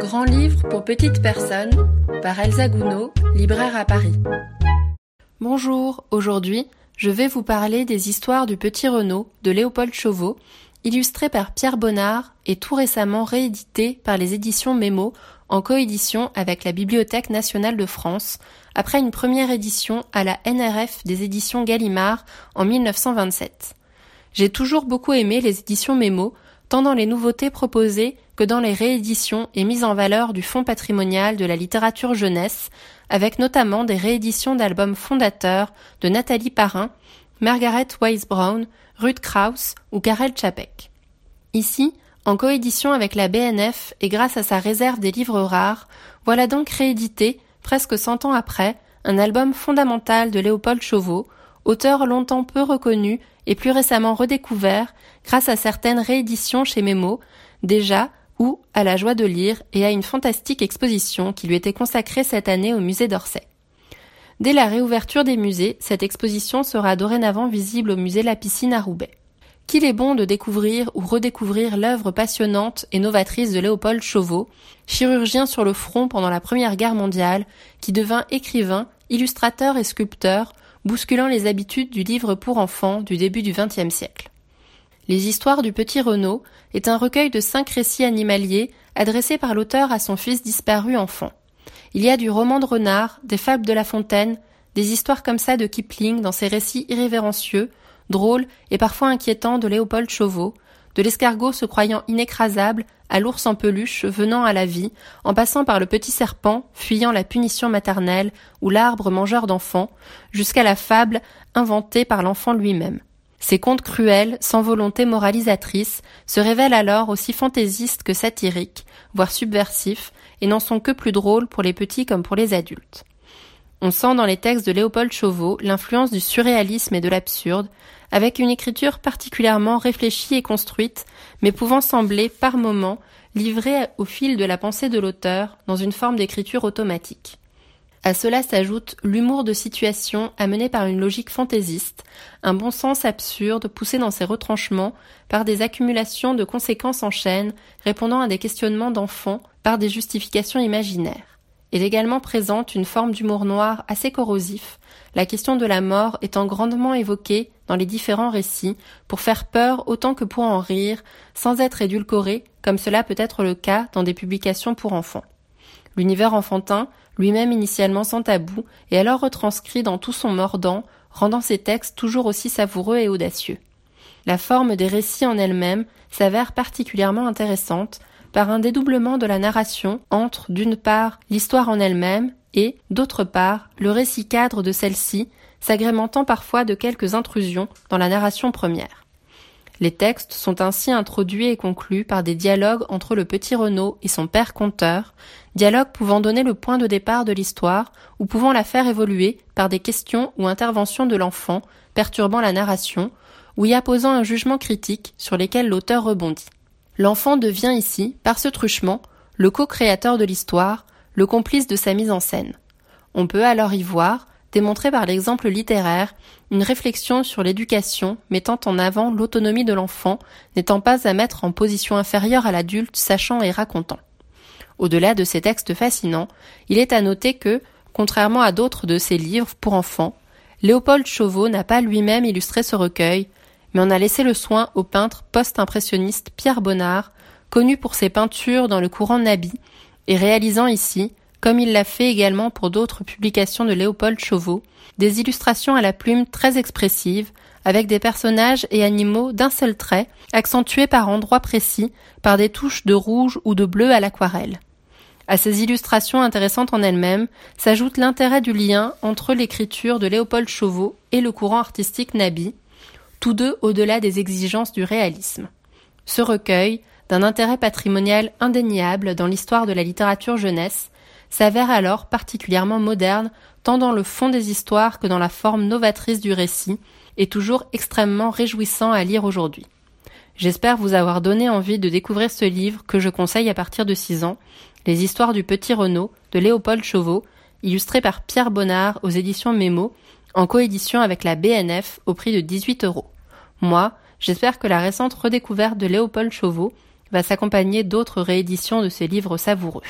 Grand livre pour petites personnes par Elsa Gounod, libraire à Paris. Bonjour, aujourd'hui, je vais vous parler des histoires du petit Renaud de Léopold Chauveau, illustré par Pierre Bonnard et tout récemment réédité par les éditions Mémo en coédition avec la Bibliothèque nationale de France, après une première édition à la NRF des éditions Gallimard en 1927. J'ai toujours beaucoup aimé les éditions Mémo, tant dans les nouveautés proposées que dans les rééditions et mises en valeur du fonds patrimonial de la littérature jeunesse, avec notamment des rééditions d'albums fondateurs de Nathalie Parrain, Margaret Wise Brown, Ruth Krauss ou Karel Čapek. Ici, en coédition avec la BNF et grâce à sa réserve des livres rares, voilà donc réédité, presque cent ans après, un album fondamental de Léopold Chauveau, auteur longtemps peu reconnu et plus récemment redécouvert grâce à certaines rééditions chez Mémo, déjà ou à la joie de lire et à une fantastique exposition qui lui était consacrée cette année au musée d'Orsay. Dès la réouverture des musées, cette exposition sera dorénavant visible au musée La Piscine à Roubaix. Qu'il est bon de découvrir ou redécouvrir l'œuvre passionnante et novatrice de Léopold Chauveau, chirurgien sur le front pendant la Première Guerre mondiale, qui devint écrivain, illustrateur et sculpteur, bousculant les habitudes du livre pour enfants du début du XXe siècle. Les histoires du petit Renaud est un recueil de cinq récits animaliers adressés par l'auteur à son fils disparu enfant. Il y a du roman de renard, des fables de La Fontaine, des histoires comme ça de Kipling dans ses récits irrévérencieux, drôles et parfois inquiétants de Léopold Chauveau, de l'escargot se croyant inécrasable à l'ours en peluche venant à la vie, en passant par le petit serpent fuyant la punition maternelle ou l'arbre mangeur d'enfants, jusqu'à la fable inventée par l'enfant lui-même. Ces contes cruels, sans volonté moralisatrice, se révèlent alors aussi fantaisistes que satiriques, voire subversifs, et n'en sont que plus drôles pour les petits comme pour les adultes. On sent dans les textes de Léopold Chauveau l'influence du surréalisme et de l'absurde, avec une écriture particulièrement réfléchie et construite, mais pouvant sembler, par moments, livrée au fil de la pensée de l'auteur dans une forme d'écriture automatique. À cela s'ajoute l'humour de situation amené par une logique fantaisiste, un bon sens absurde poussé dans ses retranchements par des accumulations de conséquences en chaîne répondant à des questionnements d'enfants par des justifications imaginaires. Est également présente une forme d'humour noir assez corrosif, la question de la mort étant grandement évoquée dans les différents récits pour faire peur autant que pour en rire, sans être édulcorée comme cela peut être le cas dans des publications pour enfants. L'univers enfantin, lui-même initialement sans tabou, est alors retranscrit dans tout son mordant, rendant ses textes toujours aussi savoureux et audacieux. La forme des récits en elle-même s'avère particulièrement intéressante par un dédoublement de la narration entre, d'une part, l'histoire en elle-même et, d'autre part, le récit cadre de celle-ci, s'agrémentant parfois de quelques intrusions dans la narration première. Les textes sont ainsi introduits et conclus par des dialogues entre le petit Renaud et son père conteur, dialogues pouvant donner le point de départ de l'histoire ou pouvant la faire évoluer par des questions ou interventions de l'enfant perturbant la narration ou y apposant un jugement critique sur lesquels l'auteur rebondit. L'enfant devient ici, par ce truchement, le co-créateur de l'histoire, le complice de sa mise en scène. On peut alors y voir, démontré par l'exemple littéraire, une réflexion sur l'éducation mettant en avant l'autonomie de l'enfant, n'étant pas à mettre en position inférieure à l'adulte sachant et racontant. Au-delà de ces textes fascinants, il est à noter que, contrairement à d'autres de ses livres pour enfants, Léopold Chauveau n'a pas lui-même illustré ce recueil, mais en a laissé le soin au peintre post-impressionniste Pierre Bonnard, connu pour ses peintures dans le courant Nabi, et réalisant ici, comme il l'a fait également pour d'autres publications de Léopold Chauveau, des illustrations à la plume très expressives, avec des personnages et animaux d'un seul trait, accentués par endroits précis, par des touches de rouge ou de bleu à l'aquarelle. À ces illustrations intéressantes en elles-mêmes s'ajoute l'intérêt du lien entre l'écriture de Léopold Chauveau et le courant artistique Nabi, tous deux au-delà des exigences du réalisme. Ce recueil, d'un intérêt patrimonial indéniable dans l'histoire de la littérature jeunesse, s'avère alors particulièrement moderne tant dans le fond des histoires que dans la forme novatrice du récit, et toujours extrêmement réjouissant à lire aujourd'hui. J'espère vous avoir donné envie de découvrir ce livre que je conseille à partir de 6 ans, Les histoires du petit Renaud de Léopold Chauveau, illustré par Pierre Bonnard aux éditions Mémo, en coédition avec la BNF au prix de 18 euros. Moi, j'espère que la récente redécouverte de Léopold Chauveau va s'accompagner d'autres rééditions de ses livres savoureux.